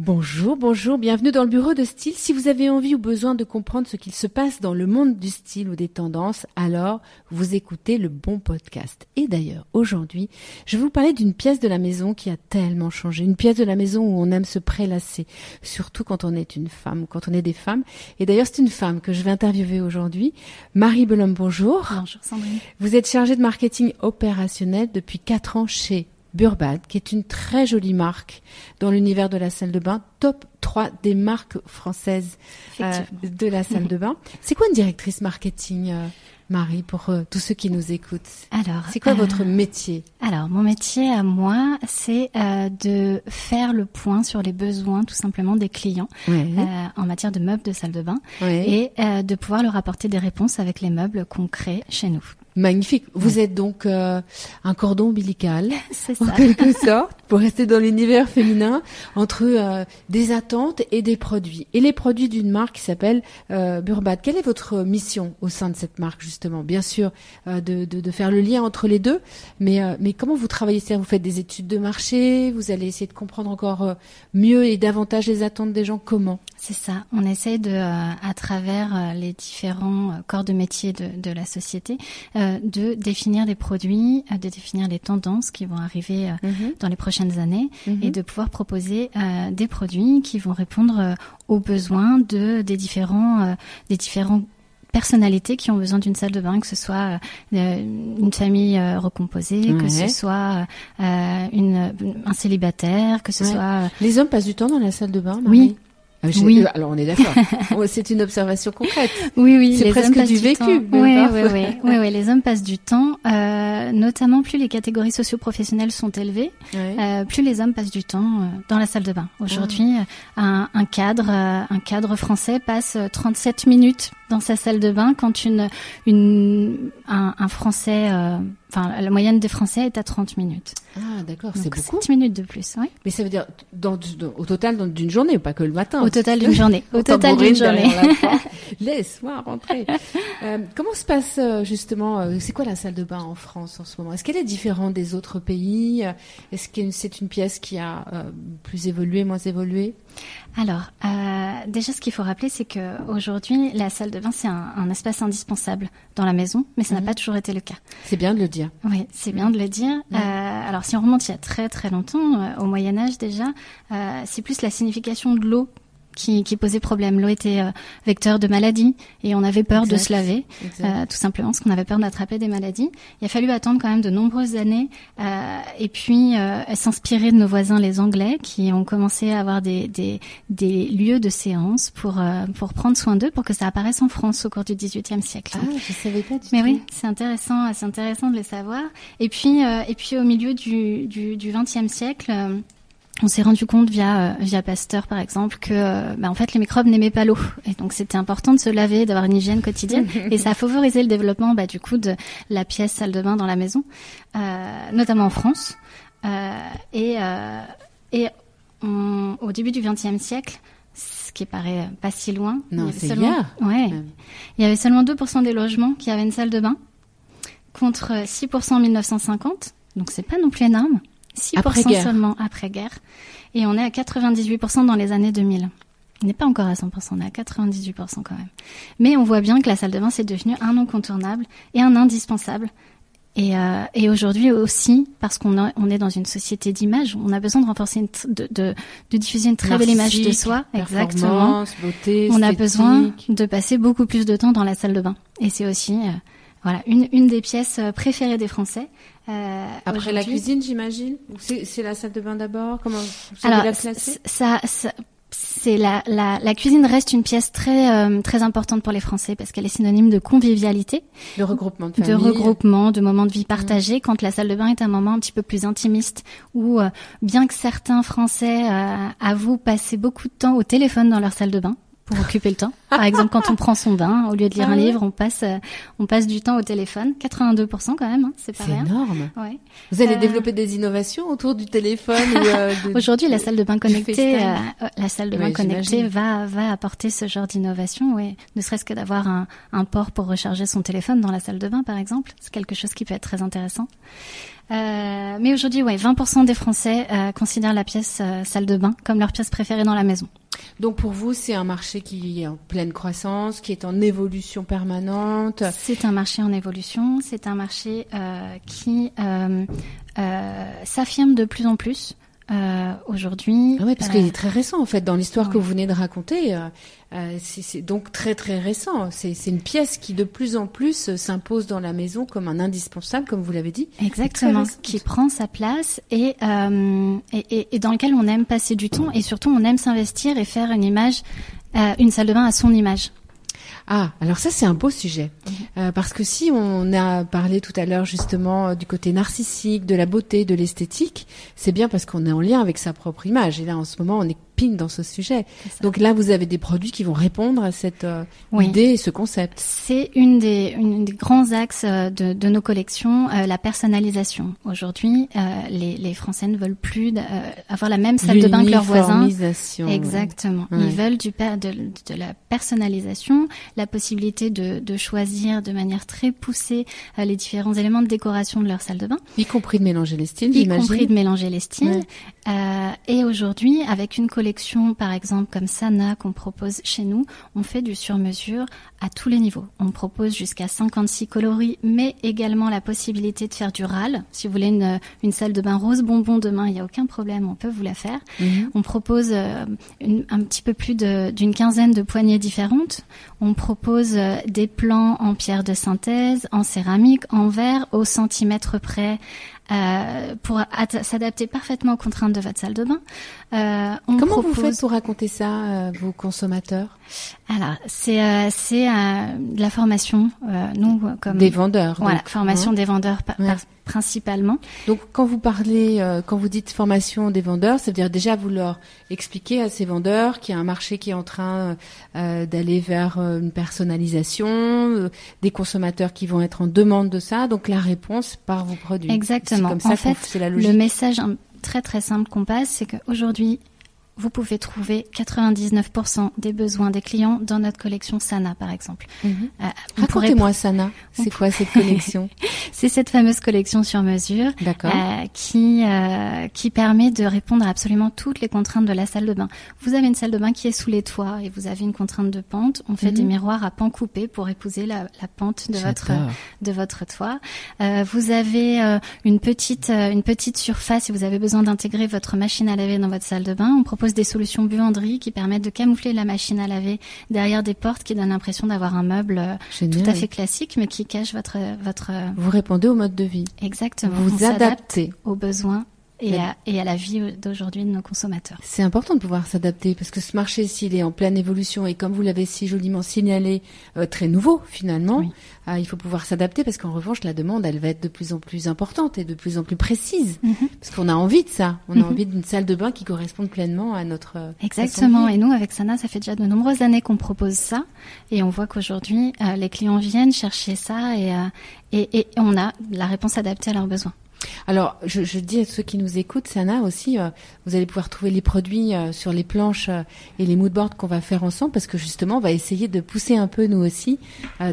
Bonjour, bonjour, bienvenue dans le bureau de style. Si vous avez envie ou besoin de comprendre ce qu'il se passe dans le monde du style ou des tendances, alors vous écoutez le bon podcast. Et d'ailleurs, aujourd'hui, je vais vous parler d'une pièce de la maison qui a tellement changé. Une pièce de la maison où on aime se prélasser, surtout quand on est une femme, quand on est des femmes. Et d'ailleurs, c'est une femme que je vais interviewer aujourd'hui. Marie Belhomme, bonjour. Bonjour Sandrine. Vous êtes chargée de marketing opérationnel depuis quatre ans chez Burbad, qui est une très jolie marque dans l'univers de la salle de bain, top 3 des marques françaises euh, de la salle de bain. C'est quoi une directrice marketing euh, Marie, pour euh, tous ceux qui nous écoutent? Alors, c'est quoi votre métier? Alors, mon métier à moi, c'est de faire le point sur les besoins, tout simplement, des clients en matière de meubles de salle de bain et de pouvoir leur apporter des réponses avec les meubles qu'on crée chez nous. Magnifique. Vous êtes donc euh, un cordon ombilical, ça. en quelque sorte, pour rester dans l'univers féminin, entre euh, des attentes et des produits. Et les produits d'une marque qui s'appelle euh, Burbad. Quelle est votre mission au sein de cette marque, justement? Bien sûr, euh, de, de, de, faire le lien entre les deux, mais, mais comment vous travaillez? Ça Vous faites des études de marché Vous allez essayer de comprendre encore mieux et davantage les attentes des gens Comment? C'est ça. On essaie de, à travers les différents corps de métier de, de la société, euh, de définir des produits, euh, de définir les tendances qui vont arriver euh, mhm. dans les prochaines années mhm. et de pouvoir proposer des produits qui vont répondre aux besoins de des différents des différents personnalités qui ont besoin d'une salle de bain, que ce soit une famille recomposée, que ce soit une, un célibataire, que ce soit... Les hommes passent du temps dans la salle de bain Marie? Oui, oui. Euh, alors on est d'accord. C'est une observation concrète. Oui, oui. C'est presque du, vécu. Oui, oui, oui, oui, oui, Les hommes passent du temps. Euh, notamment, plus les catégories socio-professionnelles sont élevées, euh, plus les hommes passent du temps euh, dans la salle de bain. Aujourd'hui, ah. un, un, cadre, un cadre français passe 37 minutes dans sa salle de bain quand une, une un, un Français Enfin, la moyenne des Français est à 30 minutes. Ah, d'accord, c'est beaucoup. 7 minutes de plus, oui. Mais ça veut dire dans, au total d'une journée, pas que le matin. Au total d'une journée. Au total d'une journée. Laisse-moi rentrer. euh, comment se passe euh, justement euh, C'est quoi la salle de bain en France en ce moment? Est-ce qu'elle est différente des autres pays? Est-ce que c'est une pièce qui a euh, plus évolué, moins évolué? Alors, euh, déjà, ce qu'il faut rappeler, c'est que aujourd'hui, la salle de bain, c'est un, un, espace indispensable dans la maison, mais ça n'a mhm. pas toujours été le cas. C'est bien de le dire. Oui, c'est bien de le dire. Euh, alors, si on remonte il y a très très longtemps, euh, au Moyen Âge déjà, euh, c'est plus la signification de l'eau qui, qui posait problème. L'eau était euh, vecteur de maladies et on avait peur de se laver, euh, tout simplement parce qu'on avait peur d'attraper des maladies. Il a fallu attendre quand même de nombreuses années euh, et puis euh, s'inspirer de nos voisins les Anglais qui ont commencé à avoir des, des, des lieux de séance pour, euh, pour prendre soin d'eux pour que ça apparaisse en France au cours du XVIIIe siècle. Ah, je savais pas du Mais tout. oui, c'est intéressant, c'est intéressant de les savoir. Et puis, et puis au milieu du, du, du XXe siècle, on s'est rendu compte via euh, via Pasteur par exemple que euh, bah, en fait les microbes n'aimaient pas l'eau. Et donc c'était important de se laver d'avoir une hygiène quotidienne. Et ça a favorisé le développement bah, du coup de la pièce salle de bain dans la maison euh, notamment en France. Euh, et euh, et on, au début du XXe siècle ce qui paraît pas si loin non c'est seulement ouais. Il y avait seulement 2% des logements qui avaient une salle de bain contre 6% en 1950 donc c'est pas non plus énorme 6% seulement après-guerre. Et on est à 98% dans les années 2000. On n'est pas encore à 100%, on est à 98% quand même. Mais on voit bien que la salle de bain, c'est devenu un incontournable et un indispensable. Et, euh, et aujourd'hui aussi, parce qu'on on est dans une société d'image, on a besoin de renforcer, une de, de, de, diffuser une très belle image de soi. Exactement. Beauté, on a besoin de passer beaucoup plus de temps dans la salle de bain. Et c'est aussi euh, voilà une, une des pièces euh, préférées des Français. Euh, Après la cuisine, j'imagine. C'est la salle de bain d'abord. Comment vous Alors, la ça, ça c'est la, la, la, cuisine reste une pièce très euh, très importante pour les Français parce qu'elle est synonyme de convivialité, de regroupement de famille, de regroupement, de moments de vie partagés. Mmh. Quand la salle de bain est un moment un petit peu plus intimiste, où euh, bien que certains Français euh, avouent passer beaucoup de temps au téléphone dans leur salle de bain, pour occuper le temps. Par exemple, quand on prend son bain, au lieu de lire ah un livre, on passe, euh, on passe du temps au téléphone. 82% quand même, hein, c'est pas rien. C'est énorme. Ouais. Vous allez euh, développer des innovations autour du téléphone euh, Aujourd'hui, la salle de bain connectée, la salle de bain connectée va, va apporter ce genre d'innovation. Ouais. Ne serait-ce que d'avoir un, un port pour recharger son téléphone dans la salle de bain, par exemple, c'est quelque chose qui peut être très intéressant. Euh, mais aujourd'hui, ouais, 20% des Français euh, considèrent la pièce euh, salle de bain comme leur pièce préférée dans la maison. Donc pour vous, c'est un marché qui est en pleine croissance, qui est en évolution permanente. C'est un marché en évolution, c'est un marché qui s'affirme de plus en plus. Euh, aujourd'hui. Ah oui, parce qu'il est très récent en fait dans l'histoire que vous venez de raconter. Euh, euh c'est donc très très récent. C'est une pièce qui de plus en plus s'impose dans la maison comme un indispensable, comme vous l'avez dit. Exactement, qui prend sa place et, euh, et, et, dans lequel on aime passer du temps et surtout on aime s'investir et faire une image, euh, une salle de bain à son image. Ah, alors ça c'est un beau sujet. Mhm. Euh, parce que si on a parlé tout à l'heure justement euh, du côté narcissique, de la beauté, de l'esthétique, c'est bien parce qu'on est en lien avec sa propre image. Et là en ce moment on est dans ce sujet. Donc là, vous avez des produits qui vont répondre à cette euh, idée et ce concept. C'est une des, une des grands axes euh, de, de nos collections, euh, la personnalisation. Aujourd'hui, les, les, Français ne veulent plus avoir la même salle de bain que leurs voisins. Exactement. Ils veulent du de, de la personnalisation, la possibilité de, de choisir de manière très poussée les différents éléments de décoration de leur salle de bain. Y compris de mélanger les styles, Y compris de mélanger les styles. Et aujourd'hui, avec une collection par exemple, comme Sana, qu'on propose chez nous, on fait du sur-mesure à tous les niveaux. On propose jusqu'à 56 coloris, mais également la possibilité de faire du râle. Si vous voulez une, une salle de bain rose bonbon demain, il n'y a aucun problème, on peut vous la faire. Mhm. On propose euh, un petit peu plus d'une quinzaine de poignées différentes. On propose euh, des plans en pierre de synthèse, en céramique, en verre, au centimètre près, euh, pour s'adapter parfaitement aux contraintes de votre salle de bain. Euh, on Comment vous faites pour raconter ça, euh, vos consommateurs? Alors, c'est euh, c'est euh, de la formation, nous comme des vendeurs. Voilà, formation hein. des vendeurs par, principalement. Donc quand vous parlez, euh, quand vous dites formation des vendeurs, ça veut dire déjà vous leur expliquer à ces vendeurs qu'il y a un marché qui est en train euh, d'aller vers euh, une personnalisation, des consommateurs qui vont être en demande de ça, donc la réponse par vos produits. Exactement. Comme ça en fait, la le message très très simple qu'on passe, c'est qu'aujourd'hui, vous pouvez trouver 99% des besoins des clients dans notre collection Sana, par exemple. Mhm. Euh, Racontez-moi Sana, c'est quoi cette collection C'est cette fameuse collection sur mesure euh, qui euh, qui permet de répondre à absolument toutes les contraintes de la salle de bain. Vous avez une salle de bain qui est sous les toits et vous avez une contrainte de pente. On fait des mhm. miroirs à pan coupé pour épouser la, la pente de votre de votre toit. Euh, vous avez euh, une petite une petite surface si vous avez besoin d'intégrer votre machine à laver dans votre salle de bain. On propose des solutions buanderie qui permettent de camoufler la machine à laver derrière des portes qui donnent l'impression d'avoir un meuble euh, tout à fait classique, mais qui cache votre votre. Vous répondez au mode de vie. Exactement. Vous adaptez aux besoins et, à, et à la vie d'aujourd'hui de nos consommateurs. C'est important de pouvoir s'adapter parce que ce marché, s'il est en pleine évolution et comme vous l'avez si joliment signalé, euh, très nouveau finalement, euh, il faut pouvoir s'adapter parce qu'en revanche, la demande, elle va être de plus en plus importante et de plus en plus précise mhm. parce qu'on a envie de ça. On a mhm. envie d'une salle de bain qui corresponde pleinement à notre. Euh, Exactement. Et nous, avec Sana, ça fait déjà de nombreuses années qu'on propose ça et on voit qu'aujourd'hui, les clients viennent chercher ça et, et, et on a la réponse adaptée à leurs besoins. Alors, je, je, dis à ceux qui nous écoutent, Sana aussi, euh, vous allez pouvoir trouver les produits euh, sur les planches euh, et les moodboards qu'on va faire ensemble, parce que justement, on va essayer de pousser un peu nous aussi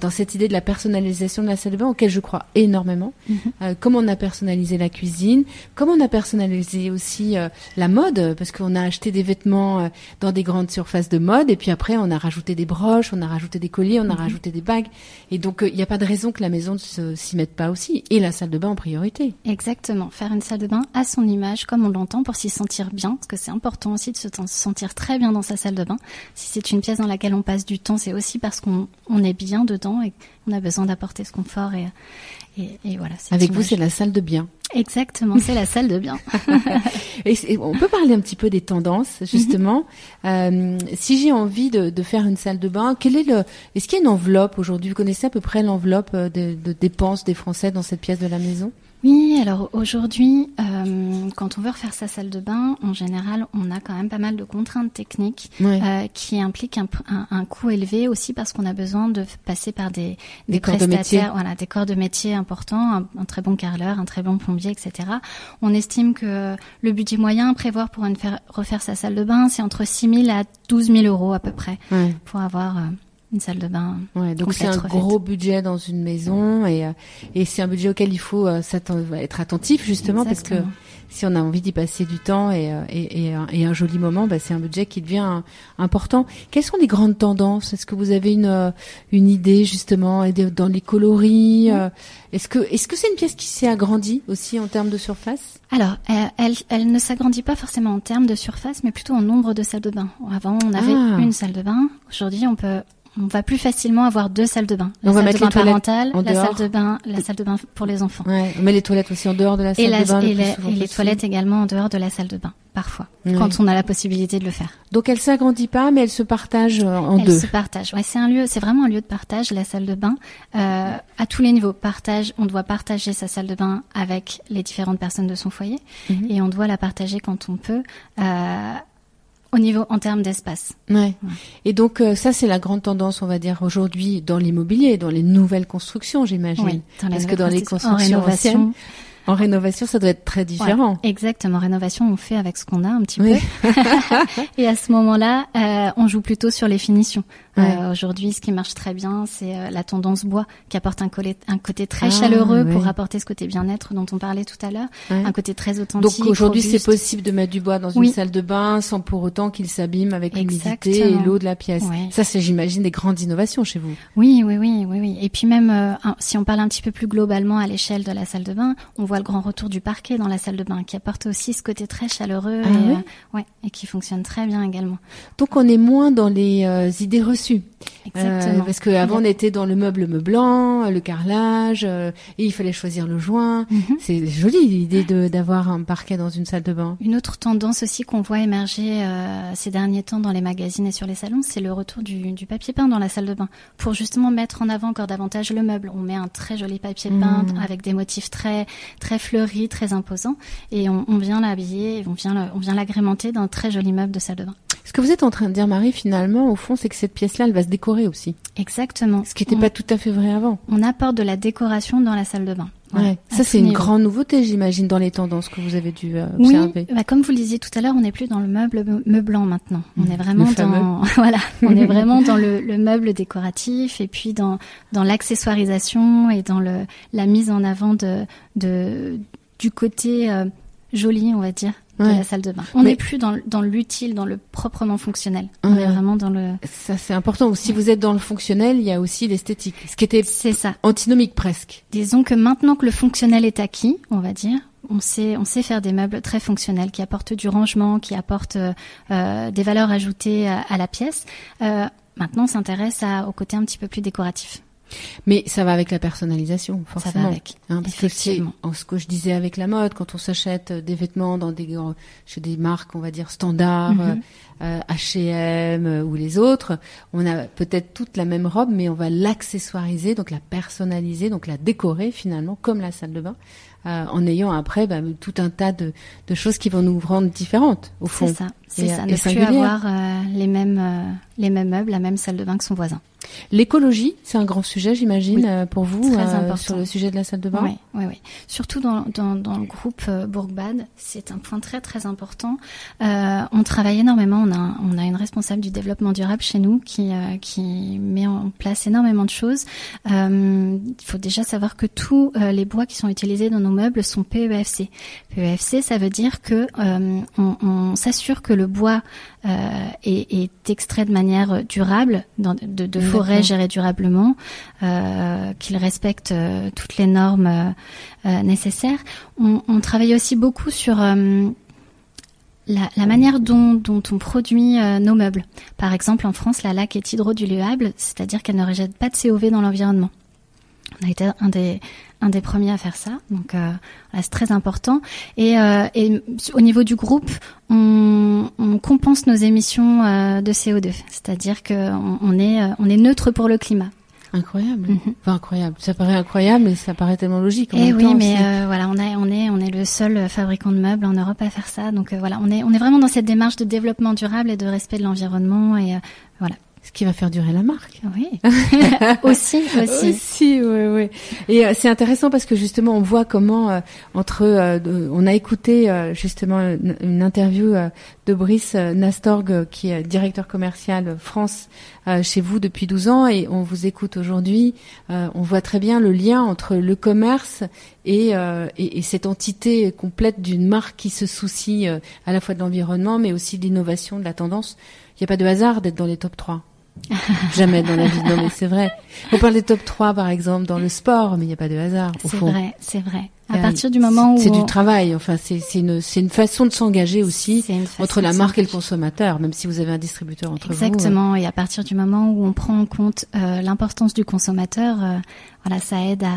dans cette idée de la personnalisation de la salle de bain, auquel je crois énormément. Mhm. comment on a personnalisé la cuisine, comment on a personnalisé aussi la mode, parce qu'on a acheté des vêtements dans des grandes surfaces de mode, et puis après, on a rajouté des broches, on a rajouté des colliers, on a mhm. rajouté des bagues, et donc il n'y a pas de raison que la maison ne s'y mette pas aussi, et la salle de bain en priorité. Exactement, faire une salle de bain à son image, comme on l'entend, pour s'y sentir bien, parce que c'est important aussi de se sentir très bien dans sa salle de bain. Si c'est une pièce dans laquelle on passe du temps, c'est aussi parce qu'on est bien dedans et on a besoin d'apporter ce confort et, et, voilà. Avec vous, c'est la salle de bien. Exactement, c'est la salle de bien. et, on peut parler un petit peu des tendances, justement. euh, si j'ai envie de, de, faire une salle de bain, quel est le Est-ce qu'il y a une enveloppe aujourd'hui? Vous connaissez à peu près l'enveloppe de, de dépenses des Français dans cette pièce de la maison? Oui, alors aujourd'hui, euh, quand on veut refaire sa salle de bain, en général, on a quand même pas mal de contraintes techniques euh, qui impliquent un, un, un, coût élevé aussi parce qu'on a besoin de passer par des, des, des prestataires, de voilà, des corps de métier importants, un, un, très bon carreleur, un très bon plombier, etc. On estime que le budget moyen à prévoir pour une faire, refaire sa salle de bain, c'est entre 6 000 à 12 000 euros à peu près pour avoir euh, une salle de bain. Ouais, donc c'est un gros budget dans une maison et, euh, et c'est un budget auquel il faut euh, être attentif justement Exactement. parce que si on a envie d'y passer du temps et, euh, et, et, et un joli moment, bah, c'est un budget qui devient important. Quelles sont les grandes tendances? Est-ce que vous avez une, une idée justement dans les coloris Est-ce que est-ce que c'est une pièce qui s'est agrandie aussi en termes de surface? Alors, elle, elle ne s'agrandit pas forcément en termes de surface, mais plutôt en nombre de salles de bain. Avant, on avait ah. une salle de bain. Aujourd'hui, on peut on va plus facilement avoir deux salles de bain. La on salle va mettre de bain les parentale, la salle de bain, la salle de bain pour les enfants. Ouais, on met les toilettes aussi en dehors de la salle et la, de bain. Et, les, et les toilettes également en dehors de la salle de bain, parfois, quand on a la possibilité de le faire. Donc elle s'agrandit pas, mais elle se partage euh, en elle deux. Elle se partage. Ouais, c'est un lieu, c'est vraiment un lieu de partage, la salle de bain, euh, à tous les niveaux. Partage, on doit partager sa salle de bain avec les différentes personnes de son foyer, mm -hmm. et on doit la partager quand on peut. Euh, au niveau en termes d'espace. Ouais. ouais. Et donc euh, ça c'est la grande tendance, on va dire aujourd'hui dans l'immobilier, dans les nouvelles constructions, j'imagine. Oui, Parce que dans les constructions anciennes, en rénovation, ça doit être très différent. Ouais, exactement. Rénovation, on fait avec ce qu'on a un petit oui. peu. et à ce moment-là, euh, on joue plutôt sur les finitions. Ouais. Euh, Aujourd'hui, ce qui marche très bien, c'est euh, la tendance bois, qui apporte un, côté très ah, chaleureux oui. pour apporter ce côté bien-être dont on parlait tout à l'heure, un côté très authentique. Donc aujourd'hui, c'est possible de mettre du bois dans une salle de bain sans pour autant qu'il s'abîme avec l'humidité et l'eau de la pièce. Ça, c'est, j'imagine, des grandes innovations chez vous. Oui, oui, oui, oui, oui. Et puis même, euh, si on parle un petit peu plus globalement à l'échelle de la salle de bain, on voit le grand retour du parquet dans la salle de bain, qui apporte aussi ce côté très chaleureux ah, et, oui euh, ouais, et qui fonctionne très bien également. Donc on est moins dans les euh, idées reçues. Exactement. Euh, parce qu'avant on était dans le meuble meublant, le carrelage, et il fallait choisir le joint. Mm -hmm. C'est joli l'idée d'avoir un parquet dans une salle de bain. Une autre tendance aussi qu'on voit émerger ces derniers temps dans les magazines et sur les salons, c'est le retour du, du, papier peint dans la salle de bain, pour justement mettre en avant encore davantage le meuble. On met un très joli papier peint mmh. avec des motifs très très fleuris, très imposants, et on, on vient l'habiller, on vient on vient l'agrémenter d'un très joli meuble de salle de bain. Ce que vous êtes en train de dire, Marie, finalement, au fond, c'est que cette pièce-là, elle va se décorer aussi. Exactement. Ce qui n'était pas tout à fait vrai avant. On apporte de la décoration dans la salle de bain. Voilà, ouais. Ça, c'est une niveau. grande nouveauté, j'imagine, dans les tendances que vous avez dû euh, observer. Oui, bah, comme vous le disiez tout à l'heure, on n'est plus dans le meuble meublant maintenant. On mmh, est vraiment dans, voilà, on est vraiment dans le, le, meuble décoratif et puis dans dans l'accessoirisation et dans le la mise en avant de de du côté euh, joli, on va dire, de ouais. la salle de bain. On n'est plus dans, dans l'utile, dans le proprement fonctionnel. On est vraiment dans le. Ça c'est important. Si vous êtes dans le fonctionnel, il y a aussi l'esthétique, ce qui était c'est ça antinomique presque. Disons que maintenant que le fonctionnel est acquis, on va dire, on sait, on sait faire des meubles très fonctionnels qui apportent du rangement, qui apportent euh, des valeurs ajoutées à, à la pièce. Euh, maintenant, on s'intéresse au côté un petit peu plus décoratif. Mais ça va avec la personnalisation, forcément. Ça va avec. Hein, parce que c'est ce que je disais avec la mode, quand on s'achète des vêtements dans des chez des marques, on va dire standards, mm -hmm. euh, H&M ou les autres, on a peut-être toute la même robe, mais on va l'accessoiriser, donc la personnaliser, donc la décorer finalement comme la salle de bain. Euh, en ayant après bah, tout un tas de, de, choses qui vont nous rendre différentes au fond. C'est ça, c'est ça, ne plus avoir euh, les mêmes euh, les mêmes meubles, la même salle de bain que son voisin. L'écologie, c'est un grand sujet, j'imagine, oui, pour vous, euh, sur le sujet de la salle de bain. Oui, oui, oui. Surtout dans, dans, dans le groupe euh, Bourg-Bad, c'est un point très très important. Euh, on travaille énormément. On a on a une responsable du développement durable chez nous qui qui met en place énormément de choses. Il faut déjà savoir que tous les bois qui sont utilisés dans nos meubles sont PEFC. PEFC, ça veut dire que on, on s'assure que le bois est, est extrait de manière durable dans, de, de forêts gérées durablement, euh, qu'il respecte euh, toutes les normes euh, nécessaires. On, on, travaille aussi beaucoup sur la, la, manière dont, dont on produit nos meubles. Par exemple, en France, la laque est hydrodiluable, c'est-à-dire qu'elle ne rejette pas de COV dans l'environnement. On a été un des, un des premiers à faire ça, donc euh, c'est très important. Et, euh, et, au niveau du groupe, on, on compense nos émissions euh, de CO2, c'est-à-dire qu'on on est, on est neutre pour le climat. Incroyable. Mhm. Enfin, incroyable. Ça paraît incroyable, mais ça paraît tellement logique. En Et eh oui, mais euh, voilà, on est, on est, on est le seul fabricant de meubles en Europe à faire ça. Donc euh, voilà, on est, on est vraiment dans cette démarche de développement durable et de respect de l'environnement. Et euh, voilà. Ce qui va faire durer la marque. Oui. aussi, aussi. Aussi, oui, oui. Et euh, c'est intéressant parce que justement, on voit comment euh, entre, euh, on a écouté justement une, interview de Brice Nastorg, qui est directeur commercial France chez vous depuis 12 ans, et on vous écoute aujourd'hui. on voit très bien le lien entre le commerce et, et, et cette entité complète d'une marque qui se soucie à la fois de l'environnement, mais aussi de l'innovation, de la tendance. Il n'y a pas de hasard d'être dans les top 3. Jamais dans la vie. Non, mais c'est vrai. On parle des top 3, par exemple, dans le sport, mais il n'y a pas de hasard. C'est vrai, c'est vrai. À partir du moment où c'est du travail, enfin c'est une une façon de s'engager aussi entre la marque et le consommateur, même si vous avez un distributeur entre vous. Exactement. Et à partir du moment où on prend en compte euh, l'importance du consommateur, euh, voilà, ça aide à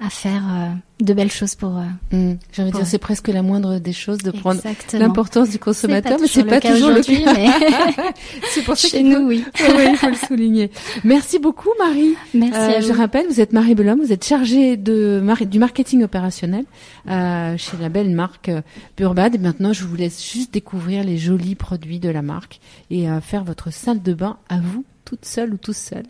à faire euh, de belles choses pour. Euh, mmh. J'ai envie de dire, c'est presque la moindre des choses de prendre l'importance du consommateur, mais c'est pas toujours le cas. Mais... c'est pour ça Chez nous, oui. oui, il faut le souligner. Merci beaucoup, Marie. Merci. Euh, je rappelle, vous êtes Marie Belhomme, vous êtes chargée de du marketing opérationnel euh, chez la belle marque Burbad. Et maintenant, je vous laisse juste découvrir les jolis produits de la marque et faire votre salle de bain à vous, toute seule ou tout seul.